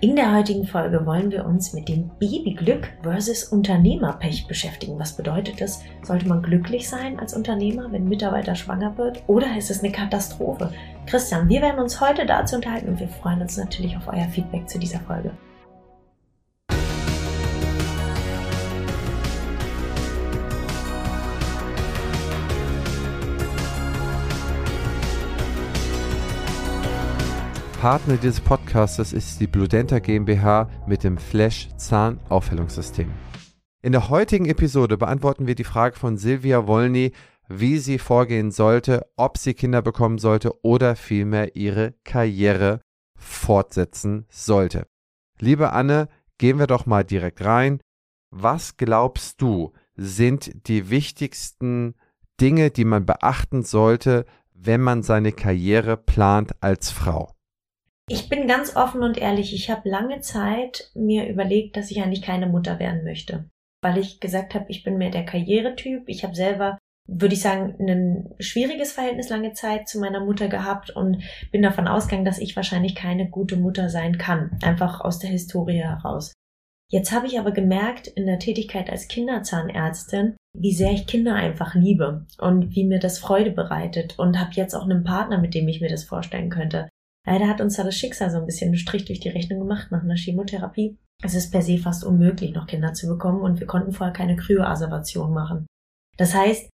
In der heutigen Folge wollen wir uns mit dem Babyglück versus Unternehmerpech beschäftigen. Was bedeutet das? Sollte man glücklich sein als Unternehmer, wenn ein Mitarbeiter schwanger wird? Oder ist es eine Katastrophe? Christian, wir werden uns heute dazu unterhalten und wir freuen uns natürlich auf euer Feedback zu dieser Folge. Partner dieses Podcastes ist die Bludenta GmbH mit dem Flash Zahnaufhellungssystem. In der heutigen Episode beantworten wir die Frage von Silvia Wolny, wie sie vorgehen sollte, ob sie Kinder bekommen sollte oder vielmehr ihre Karriere fortsetzen sollte. Liebe Anne, gehen wir doch mal direkt rein. Was glaubst du, sind die wichtigsten Dinge, die man beachten sollte, wenn man seine Karriere plant als Frau? Ich bin ganz offen und ehrlich, ich habe lange Zeit mir überlegt, dass ich eigentlich keine Mutter werden möchte, weil ich gesagt habe, ich bin mehr der Karrieretyp. Ich habe selber, würde ich sagen, ein schwieriges Verhältnis lange Zeit zu meiner Mutter gehabt und bin davon ausgegangen, dass ich wahrscheinlich keine gute Mutter sein kann, einfach aus der Historie heraus. Jetzt habe ich aber gemerkt in der Tätigkeit als Kinderzahnärztin, wie sehr ich Kinder einfach liebe und wie mir das Freude bereitet und habe jetzt auch einen Partner, mit dem ich mir das vorstellen könnte. Leider hat uns da das Schicksal so ein bisschen einen Strich durch die Rechnung gemacht nach einer Chemotherapie. Es ist per se fast unmöglich, noch Kinder zu bekommen und wir konnten vorher keine Kryoaservation machen. Das heißt,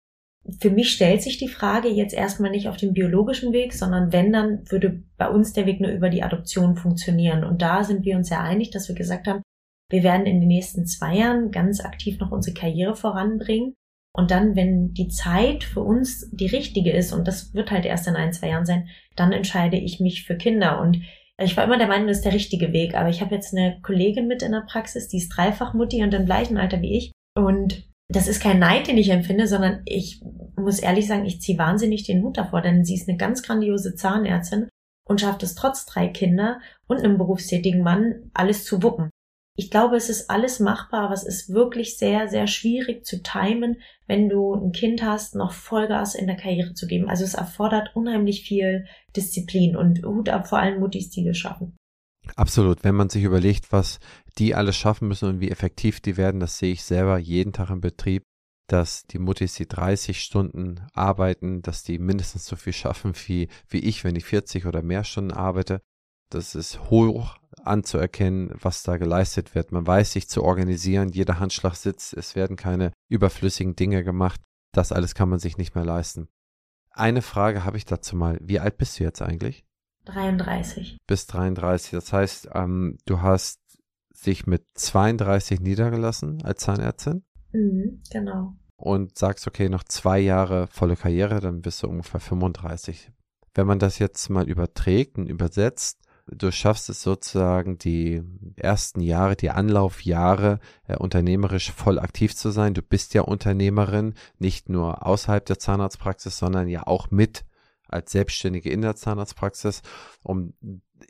für mich stellt sich die Frage jetzt erstmal nicht auf dem biologischen Weg, sondern wenn, dann würde bei uns der Weg nur über die Adoption funktionieren. Und da sind wir uns sehr einig, dass wir gesagt haben, wir werden in den nächsten zwei Jahren ganz aktiv noch unsere Karriere voranbringen und dann, wenn die Zeit für uns die richtige ist, und das wird halt erst in ein, zwei Jahren sein, dann entscheide ich mich für Kinder. Und ich war immer der Meinung, das ist der richtige Weg. Aber ich habe jetzt eine Kollegin mit in der Praxis, die ist dreifach Mutti und im gleichen Alter wie ich. Und das ist kein Neid, den ich empfinde, sondern ich muss ehrlich sagen, ich ziehe wahnsinnig den Hut davor, denn sie ist eine ganz grandiose Zahnärztin und schafft es trotz drei Kinder und einem berufstätigen Mann alles zu wuppen. Ich glaube, es ist alles machbar, aber es ist wirklich sehr, sehr schwierig zu timen, wenn du ein Kind hast, noch Vollgas in der Karriere zu geben. Also es erfordert unheimlich viel Disziplin und Hut ab vor allen Muttis, die das schaffen. Absolut. Wenn man sich überlegt, was die alles schaffen müssen und wie effektiv die werden, das sehe ich selber jeden Tag im Betrieb, dass die Muttis, die 30 Stunden arbeiten, dass die mindestens so viel schaffen wie, wie ich, wenn ich 40 oder mehr Stunden arbeite. Das ist hoch anzuerkennen, was da geleistet wird. Man weiß sich zu organisieren, jeder Handschlag sitzt, es werden keine überflüssigen Dinge gemacht. Das alles kann man sich nicht mehr leisten. Eine Frage habe ich dazu mal. Wie alt bist du jetzt eigentlich? 33. Bis 33. Das heißt, ähm, du hast sich mit 32 niedergelassen als Zahnärztin? Mhm, genau. Und sagst, okay, noch zwei Jahre volle Karriere, dann bist du ungefähr 35. Wenn man das jetzt mal überträgt und übersetzt, du schaffst es sozusagen die ersten Jahre, die Anlaufjahre äh, unternehmerisch voll aktiv zu sein. Du bist ja Unternehmerin, nicht nur außerhalb der Zahnarztpraxis, sondern ja auch mit als Selbstständige in der Zahnarztpraxis, um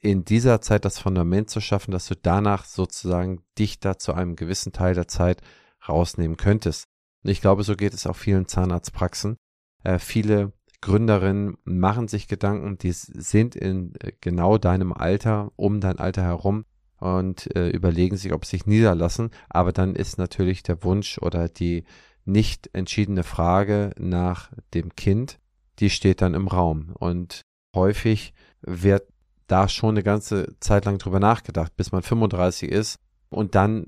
in dieser Zeit das Fundament zu schaffen, dass du danach sozusagen dich da zu einem gewissen Teil der Zeit rausnehmen könntest. Und ich glaube, so geht es auch vielen Zahnarztpraxen. Äh, viele Gründerinnen machen sich Gedanken, die sind in äh, genau deinem Alter, um dein Alter herum und äh, überlegen sich, ob sie sich niederlassen. Aber dann ist natürlich der Wunsch oder die nicht entschiedene Frage nach dem Kind, die steht dann im Raum. Und häufig wird da schon eine ganze Zeit lang drüber nachgedacht, bis man 35 ist und dann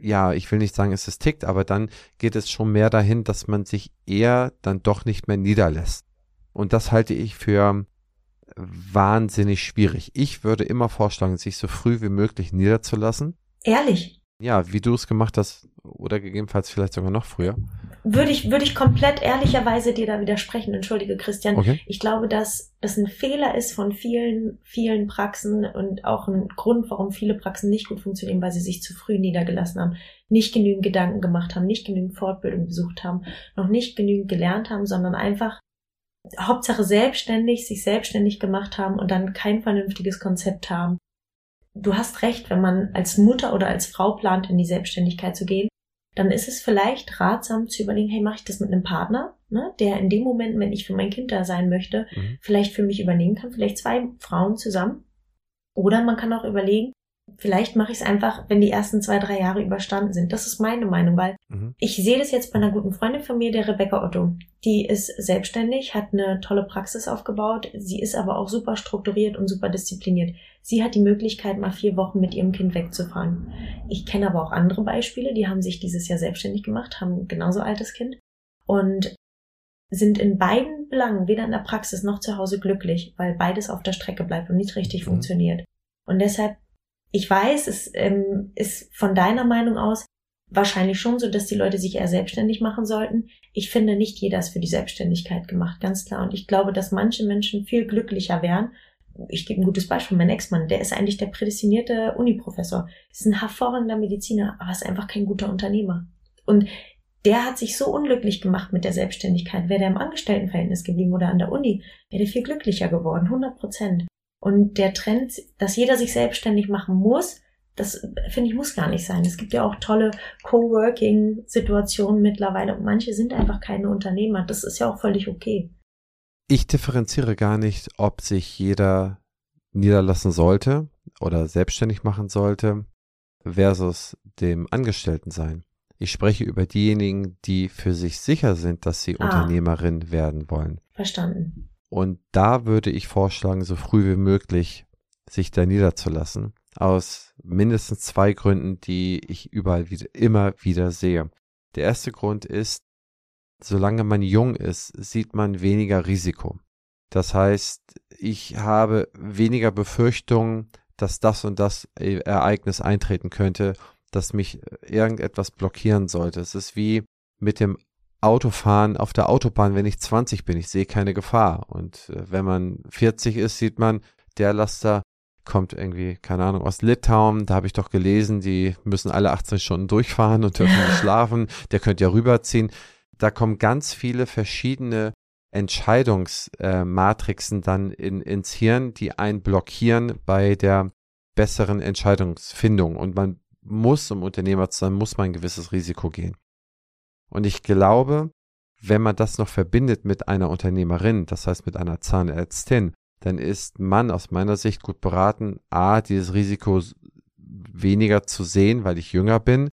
ja, ich will nicht sagen, es ist tickt, aber dann geht es schon mehr dahin, dass man sich eher dann doch nicht mehr niederlässt. Und das halte ich für wahnsinnig schwierig. Ich würde immer vorschlagen, sich so früh wie möglich niederzulassen. Ehrlich? Ja, wie du es gemacht hast oder gegebenenfalls vielleicht sogar noch früher. Würde ich, würde ich komplett ehrlicherweise dir da widersprechen. Entschuldige, Christian. Okay. Ich glaube, dass das ein Fehler ist von vielen, vielen Praxen und auch ein Grund, warum viele Praxen nicht gut funktionieren, weil sie sich zu früh niedergelassen haben, nicht genügend Gedanken gemacht haben, nicht genügend Fortbildung besucht haben, noch nicht genügend gelernt haben, sondern einfach Hauptsache selbstständig, sich selbstständig gemacht haben und dann kein vernünftiges Konzept haben. Du hast recht, wenn man als Mutter oder als Frau plant, in die Selbstständigkeit zu gehen, dann ist es vielleicht ratsam zu überlegen, hey, mache ich das mit einem Partner, ne, der in dem Moment, wenn ich für mein Kind da sein möchte, mhm. vielleicht für mich übernehmen kann, vielleicht zwei Frauen zusammen. Oder man kann auch überlegen, vielleicht mache ich es einfach, wenn die ersten zwei, drei Jahre überstanden sind. Das ist meine Meinung, weil mhm. ich sehe das jetzt bei einer guten Freundin von mir, der Rebecca Otto. Die ist selbstständig, hat eine tolle Praxis aufgebaut. Sie ist aber auch super strukturiert und super diszipliniert. Sie hat die Möglichkeit, mal vier Wochen mit ihrem Kind wegzufahren. Ich kenne aber auch andere Beispiele, die haben sich dieses Jahr selbstständig gemacht, haben ein genauso altes Kind und sind in beiden Belangen, weder in der Praxis noch zu Hause glücklich, weil beides auf der Strecke bleibt und nicht richtig mhm. funktioniert. Und deshalb, ich weiß, es ähm, ist von deiner Meinung aus wahrscheinlich schon so, dass die Leute sich eher selbstständig machen sollten. Ich finde, nicht jeder ist für die Selbstständigkeit gemacht, ganz klar. Und ich glaube, dass manche Menschen viel glücklicher wären. Ich gebe ein gutes Beispiel, mein Ex-Mann, der ist eigentlich der prädestinierte Uniprofessor, ist ein hervorragender Mediziner, aber ist einfach kein guter Unternehmer. Und der hat sich so unglücklich gemacht mit der Selbstständigkeit. Wäre der im Angestelltenverhältnis geblieben oder an der Uni, wäre der viel glücklicher geworden, 100 Prozent. Und der Trend, dass jeder sich selbstständig machen muss, das finde ich muss gar nicht sein. Es gibt ja auch tolle Coworking-Situationen mittlerweile und manche sind einfach keine Unternehmer. Das ist ja auch völlig okay. Ich differenziere gar nicht, ob sich jeder niederlassen sollte oder selbstständig machen sollte versus dem Angestellten sein. Ich spreche über diejenigen, die für sich sicher sind, dass sie ah. Unternehmerin werden wollen. Verstanden. Und da würde ich vorschlagen, so früh wie möglich sich da niederzulassen. Aus mindestens zwei Gründen, die ich überall wieder, immer wieder sehe. Der erste Grund ist, solange man jung ist, sieht man weniger Risiko. Das heißt, ich habe weniger Befürchtungen, dass das und das Ereignis eintreten könnte dass mich irgendetwas blockieren sollte. Es ist wie mit dem Autofahren auf der Autobahn, wenn ich 20 bin. Ich sehe keine Gefahr. Und äh, wenn man 40 ist, sieht man, der Laster kommt irgendwie, keine Ahnung, aus Litauen. Da habe ich doch gelesen, die müssen alle 18 Stunden durchfahren und dürfen nicht schlafen. Der könnte ja rüberziehen. Da kommen ganz viele verschiedene Entscheidungsmatrixen äh, dann in, ins Hirn, die einen blockieren bei der besseren Entscheidungsfindung. Und man muss, um Unternehmer zu sein, muss man ein gewisses Risiko gehen. Und ich glaube, wenn man das noch verbindet mit einer Unternehmerin, das heißt mit einer Zahnärztin, dann ist man aus meiner Sicht gut beraten, a, dieses Risiko weniger zu sehen, weil ich jünger bin,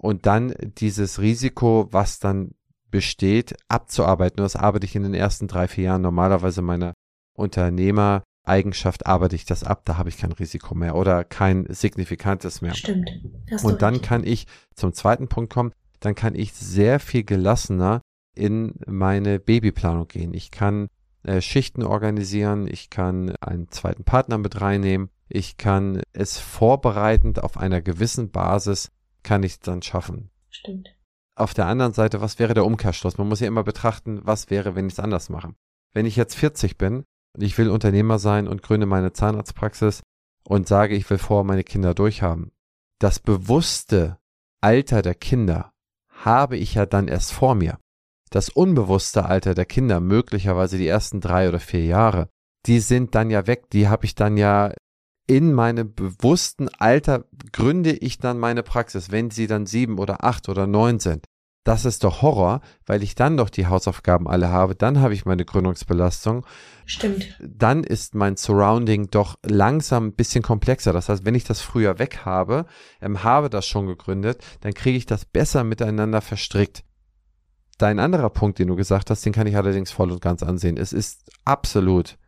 und dann dieses Risiko, was dann besteht, abzuarbeiten. Und das arbeite ich in den ersten drei, vier Jahren normalerweise meiner Unternehmer Eigenschaft arbeite ich das ab, da habe ich kein Risiko mehr oder kein signifikantes mehr. Stimmt. Und dann kann ich zum zweiten Punkt kommen, dann kann ich sehr viel gelassener in meine Babyplanung gehen. Ich kann äh, Schichten organisieren, ich kann einen zweiten Partner mit reinnehmen, ich kann es vorbereitend auf einer gewissen Basis kann ich dann schaffen. Stimmt. Auf der anderen Seite, was wäre der Umkehrschluss? Man muss ja immer betrachten, was wäre, wenn ich es anders mache. Wenn ich jetzt 40 bin ich will Unternehmer sein und gründe meine Zahnarztpraxis und sage, ich will vor meine Kinder durchhaben. Das bewusste Alter der Kinder habe ich ja dann erst vor mir. Das unbewusste Alter der Kinder, möglicherweise die ersten drei oder vier Jahre, die sind dann ja weg, die habe ich dann ja in meinem bewussten Alter gründe ich dann meine Praxis, wenn sie dann sieben oder acht oder neun sind das ist doch Horror, weil ich dann doch die Hausaufgaben alle habe, dann habe ich meine Gründungsbelastung. Stimmt. Dann ist mein Surrounding doch langsam ein bisschen komplexer. Das heißt, wenn ich das früher weg habe, ähm, habe das schon gegründet, dann kriege ich das besser miteinander verstrickt. Dein anderer Punkt, den du gesagt hast, den kann ich allerdings voll und ganz ansehen. Es ist absolut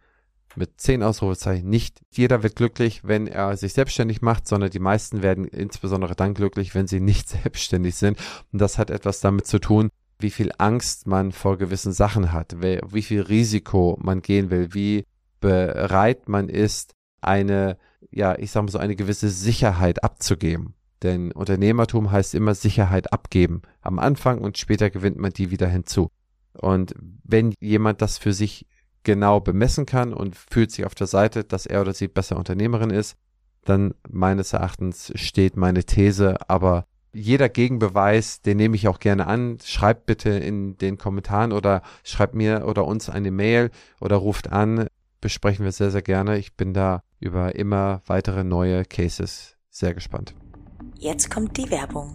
mit zehn Ausrufezeichen. Nicht jeder wird glücklich, wenn er sich selbstständig macht, sondern die meisten werden insbesondere dann glücklich, wenn sie nicht selbstständig sind. Und das hat etwas damit zu tun, wie viel Angst man vor gewissen Sachen hat, wie viel Risiko man gehen will, wie bereit man ist, eine, ja, ich sage mal so, eine gewisse Sicherheit abzugeben. Denn Unternehmertum heißt immer Sicherheit abgeben. Am Anfang und später gewinnt man die wieder hinzu. Und wenn jemand das für sich genau bemessen kann und fühlt sich auf der Seite, dass er oder sie besser Unternehmerin ist, dann meines Erachtens steht meine These, aber jeder Gegenbeweis, den nehme ich auch gerne an. Schreibt bitte in den Kommentaren oder schreibt mir oder uns eine Mail oder ruft an. Besprechen wir sehr, sehr gerne. Ich bin da über immer weitere neue Cases sehr gespannt. Jetzt kommt die Werbung.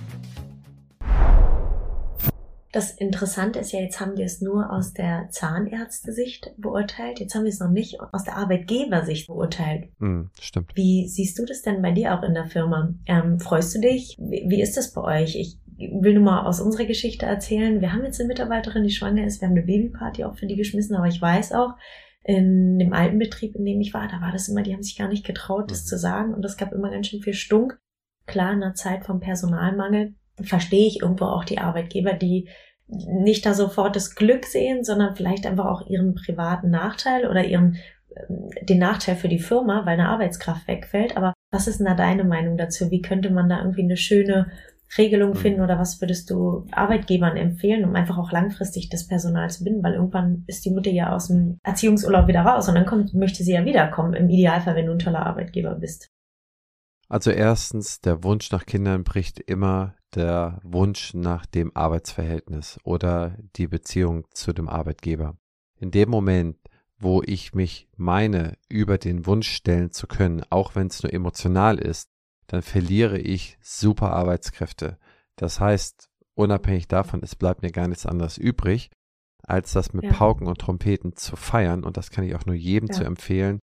Das Interessante ist ja, jetzt haben wir es nur aus der Zahnärztesicht beurteilt. Jetzt haben wir es noch nicht aus der Arbeitgebersicht beurteilt. Mm, stimmt. Wie siehst du das denn bei dir auch in der Firma? Ähm, freust du dich? Wie, wie ist das bei euch? Ich will nur mal aus unserer Geschichte erzählen. Wir haben jetzt eine Mitarbeiterin, die schwanger ist. Wir haben eine Babyparty auch für die geschmissen, aber ich weiß auch, in dem alten Betrieb, in dem ich war, da war das immer, die haben sich gar nicht getraut, das mhm. zu sagen und es gab immer ganz schön viel Stunk. Klar, in der Zeit vom Personalmangel verstehe ich irgendwo auch die Arbeitgeber, die nicht da sofort das Glück sehen, sondern vielleicht einfach auch ihren privaten Nachteil oder ihren ähm, den Nachteil für die Firma, weil eine Arbeitskraft wegfällt. Aber was ist denn da deine Meinung dazu? Wie könnte man da irgendwie eine schöne Regelung mhm. finden oder was würdest du Arbeitgebern empfehlen, um einfach auch langfristig das Personal zu binden? Weil irgendwann ist die Mutter ja aus dem Erziehungsurlaub wieder raus und dann kommt, möchte sie ja wiederkommen, im Idealfall, wenn du ein toller Arbeitgeber bist. Also erstens, der Wunsch nach Kindern bricht immer der Wunsch nach dem Arbeitsverhältnis oder die Beziehung zu dem Arbeitgeber. In dem Moment, wo ich mich meine, über den Wunsch stellen zu können, auch wenn es nur emotional ist, dann verliere ich super Arbeitskräfte. Das heißt, unabhängig davon, es bleibt mir gar nichts anderes übrig, als das mit ja. Pauken und Trompeten zu feiern. Und das kann ich auch nur jedem ja. zu empfehlen,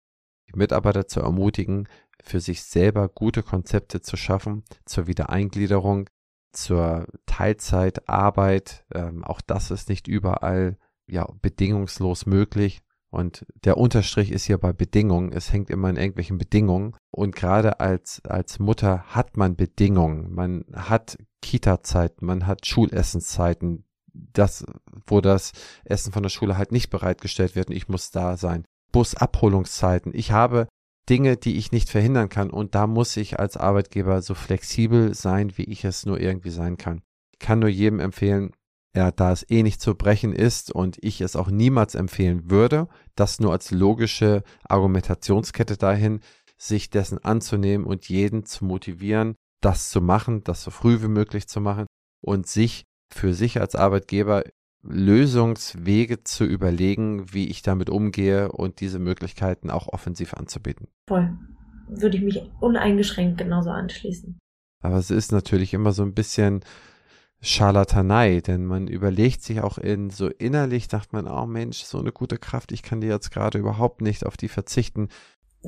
die Mitarbeiter zu ermutigen, für sich selber gute Konzepte zu schaffen zur Wiedereingliederung, zur Teilzeitarbeit. Ähm, auch das ist nicht überall ja bedingungslos möglich. Und der Unterstrich ist hier bei Bedingungen. Es hängt immer in irgendwelchen Bedingungen. Und gerade als, als Mutter hat man Bedingungen. Man hat Kita-Zeiten, man hat Schulessenszeiten. Das, wo das Essen von der Schule halt nicht bereitgestellt wird und ich muss da sein. Busabholungszeiten. Ich habe Dinge, die ich nicht verhindern kann und da muss ich als Arbeitgeber so flexibel sein, wie ich es nur irgendwie sein kann. Ich kann nur jedem empfehlen, ja, da es eh nicht zu brechen ist und ich es auch niemals empfehlen würde, das nur als logische Argumentationskette dahin, sich dessen anzunehmen und jeden zu motivieren, das zu machen, das so früh wie möglich zu machen und sich für sich als Arbeitgeber Lösungswege zu überlegen, wie ich damit umgehe und diese Möglichkeiten auch offensiv anzubieten. Voll. Würde ich mich uneingeschränkt genauso anschließen. Aber es ist natürlich immer so ein bisschen Scharlatanei, denn man überlegt sich auch in so innerlich, dacht man, oh Mensch, so eine gute Kraft, ich kann dir jetzt gerade überhaupt nicht auf die verzichten.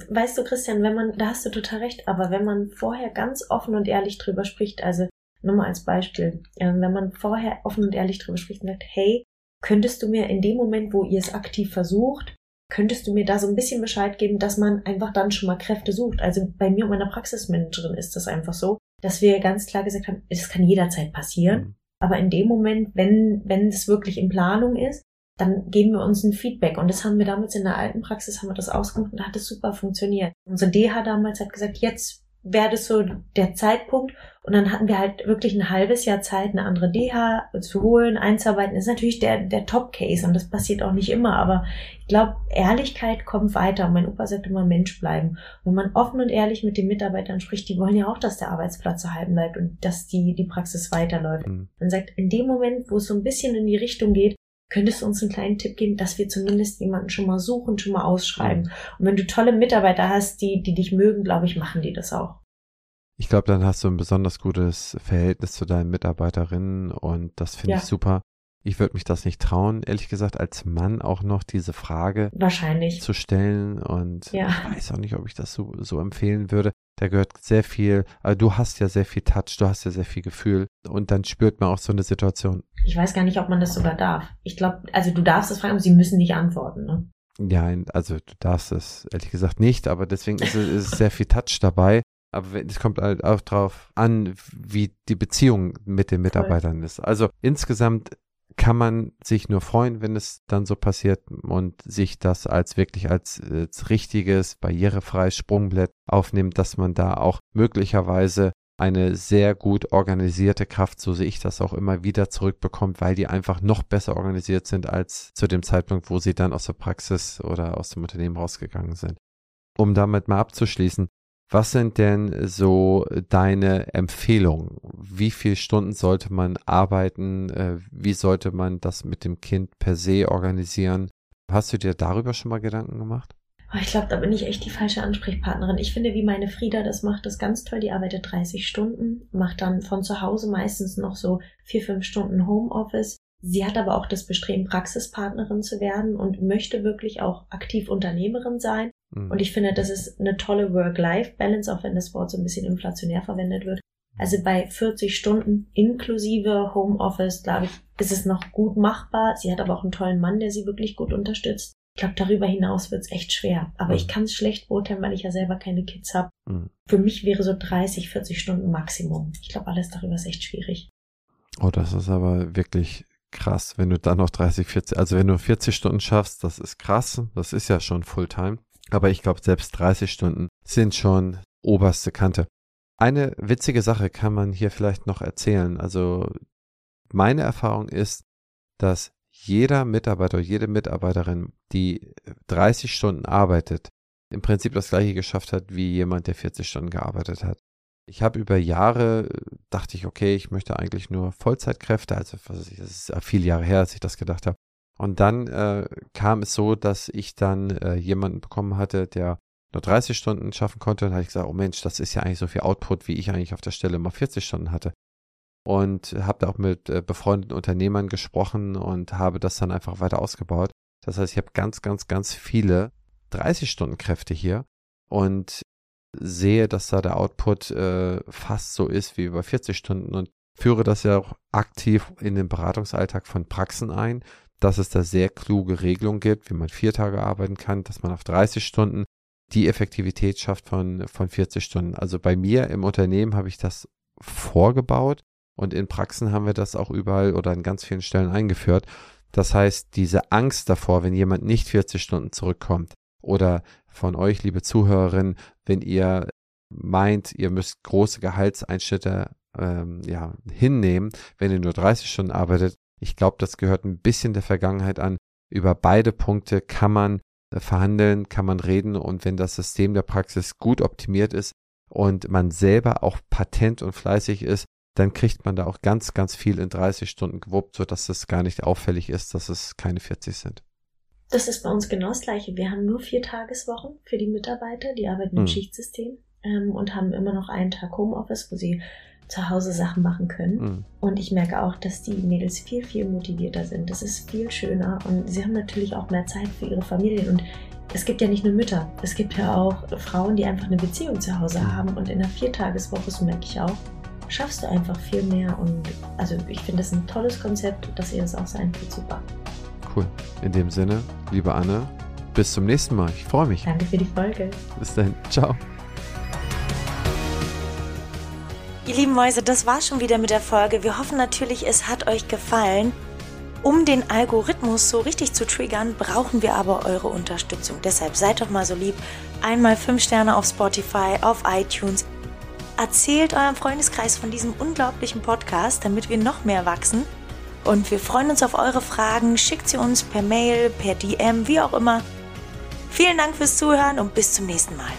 Weißt du, Christian, wenn man, da hast du total recht, aber wenn man vorher ganz offen und ehrlich drüber spricht, also nur mal als Beispiel, ähm, wenn man vorher offen und ehrlich drüber spricht und sagt, hey, könntest du mir in dem Moment, wo ihr es aktiv versucht, könntest du mir da so ein bisschen Bescheid geben, dass man einfach dann schon mal Kräfte sucht. Also bei mir und meiner Praxismanagerin ist das einfach so dass wir ganz klar gesagt haben, es kann jederzeit passieren. Mhm. Aber in dem Moment, wenn, wenn es wirklich in Planung ist, dann geben wir uns ein Feedback. Und das haben wir damals in der alten Praxis, haben wir das ausgemacht und da hat es super funktioniert. Unsere DH damals hat gesagt, jetzt wäre das so der Zeitpunkt. Und dann hatten wir halt wirklich ein halbes Jahr Zeit, eine andere DH zu holen, einzuarbeiten. Das ist natürlich der, der Top-Case und das passiert auch nicht immer. Aber ich glaube, Ehrlichkeit kommt weiter. Und mein Opa sagt immer, Mensch bleiben. Und wenn man offen und ehrlich mit den Mitarbeitern spricht, die wollen ja auch, dass der Arbeitsplatz erhalten bleibt und dass die, die Praxis weiterläuft. Mhm. Man sagt, in dem Moment, wo es so ein bisschen in die Richtung geht, könntest du uns einen kleinen Tipp geben, dass wir zumindest jemanden schon mal suchen, schon mal ausschreiben. Mhm. Und wenn du tolle Mitarbeiter hast, die, die dich mögen, glaube ich, machen die das auch. Ich glaube, dann hast du ein besonders gutes Verhältnis zu deinen Mitarbeiterinnen und das finde ja. ich super. Ich würde mich das nicht trauen, ehrlich gesagt, als Mann auch noch diese Frage Wahrscheinlich. zu stellen. Und ja. ich weiß auch nicht, ob ich das so, so empfehlen würde. Da gehört sehr viel, also du hast ja sehr viel Touch, du hast ja sehr viel Gefühl und dann spürt man auch so eine Situation. Ich weiß gar nicht, ob man das sogar darf. Ich glaube, also du darfst es fragen, aber sie müssen nicht antworten. Ne? Ja, also du darfst es ehrlich gesagt nicht, aber deswegen ist es, ist sehr viel Touch dabei. Aber es kommt halt auch drauf an, wie die Beziehung mit den Mitarbeitern ist. Also insgesamt kann man sich nur freuen, wenn es dann so passiert und sich das als wirklich als, als richtiges, barrierefreies Sprungbrett aufnimmt, dass man da auch möglicherweise eine sehr gut organisierte Kraft, so sehe ich das auch immer wieder zurückbekommt, weil die einfach noch besser organisiert sind als zu dem Zeitpunkt, wo sie dann aus der Praxis oder aus dem Unternehmen rausgegangen sind. Um damit mal abzuschließen, was sind denn so deine Empfehlungen? Wie viele Stunden sollte man arbeiten? Äh, wie sollte man das mit dem Kind per se organisieren? Hast du dir darüber schon mal Gedanken gemacht? Oh, ich glaube, da bin ich echt die falsche Ansprechpartnerin. Ich finde, wie meine Frieda das macht, das ganz toll. Die arbeitet 30 Stunden, macht dann von zu Hause meistens noch so vier, fünf Stunden Homeoffice. Sie hat aber auch das Bestreben, Praxispartnerin zu werden und möchte wirklich auch aktiv Unternehmerin sein. Mhm. Und ich finde, das ist eine tolle Work-Life-Balance, auch wenn das Wort so ein bisschen inflationär verwendet wird. Also bei 40 Stunden inklusive Homeoffice, glaube ich, ist es noch gut machbar. Sie hat aber auch einen tollen Mann, der sie wirklich gut unterstützt. Ich glaube, darüber hinaus wird's echt schwer. Aber mhm. ich kann es schlecht beurteilen, weil ich ja selber keine Kids habe. Mhm. Für mich wäre so 30, 40 Stunden Maximum. Ich glaube, alles darüber ist echt schwierig. Oh, das ist aber wirklich krass, wenn du dann noch 30, 40, also wenn du 40 Stunden schaffst, das ist krass. Das ist ja schon Fulltime. Aber ich glaube, selbst 30 Stunden sind schon oberste Kante. Eine witzige Sache kann man hier vielleicht noch erzählen. Also meine Erfahrung ist, dass jeder Mitarbeiter, jede Mitarbeiterin, die 30 Stunden arbeitet, im Prinzip das gleiche geschafft hat wie jemand, der 40 Stunden gearbeitet hat. Ich habe über Jahre, dachte ich, okay, ich möchte eigentlich nur Vollzeitkräfte, also das ist viele Jahre her, als ich das gedacht habe. Und dann äh, kam es so, dass ich dann äh, jemanden bekommen hatte, der nur 30 Stunden schaffen konnte. Und habe ich gesagt, oh Mensch, das ist ja eigentlich so viel Output, wie ich eigentlich auf der Stelle mal 40 Stunden hatte und habe da auch mit äh, befreundeten Unternehmern gesprochen und habe das dann einfach weiter ausgebaut. Das heißt, ich habe ganz, ganz, ganz viele 30-Stunden-Kräfte hier und sehe, dass da der Output äh, fast so ist wie über 40 Stunden und führe das ja auch aktiv in den Beratungsalltag von Praxen ein, dass es da sehr kluge Regelungen gibt, wie man vier Tage arbeiten kann, dass man auf 30 Stunden die Effektivität schafft von, von 40 Stunden. Also bei mir im Unternehmen habe ich das vorgebaut und in Praxen haben wir das auch überall oder an ganz vielen Stellen eingeführt. Das heißt, diese Angst davor, wenn jemand nicht 40 Stunden zurückkommt oder von euch, liebe Zuhörerinnen, wenn ihr meint, ihr müsst große Gehaltseinschnitte ähm, ja, hinnehmen, wenn ihr nur 30 Stunden arbeitet. Ich glaube, das gehört ein bisschen der Vergangenheit an. Über beide Punkte kann man äh, verhandeln, kann man reden und wenn das System der Praxis gut optimiert ist und man selber auch patent und fleißig ist, dann kriegt man da auch ganz, ganz viel in 30 Stunden gewuppt, sodass es gar nicht auffällig ist, dass es keine 40 sind. Das ist bei uns genau das Gleiche. Wir haben nur vier Tageswochen für die Mitarbeiter, die arbeiten im hm. Schichtsystem ähm, und haben immer noch einen Tag Homeoffice, wo sie zu Hause Sachen machen können. Mhm. Und ich merke auch, dass die Mädels viel, viel motivierter sind. Das ist viel schöner und sie haben natürlich auch mehr Zeit für ihre Familien. Und es gibt ja nicht nur Mütter, es gibt ja auch Frauen, die einfach eine Beziehung zu Hause hm. haben. Und in einer Viertageswoche, so merke ich auch, schaffst du einfach viel mehr. Und also ich finde es ein tolles Konzept, dass ihr das auch so einführt. Super. Cool. In dem Sinne, liebe Anne, bis zum nächsten Mal. Ich freue mich. Danke für die Folge. Bis dahin. Ciao. Ihr lieben Mäuse, das war schon wieder mit der Folge. Wir hoffen natürlich, es hat euch gefallen. Um den Algorithmus so richtig zu triggern, brauchen wir aber eure Unterstützung. Deshalb seid doch mal so lieb. Einmal 5 Sterne auf Spotify, auf iTunes Erzählt eurem Freundeskreis von diesem unglaublichen Podcast, damit wir noch mehr wachsen. Und wir freuen uns auf eure Fragen. Schickt sie uns per Mail, per DM, wie auch immer. Vielen Dank fürs Zuhören und bis zum nächsten Mal.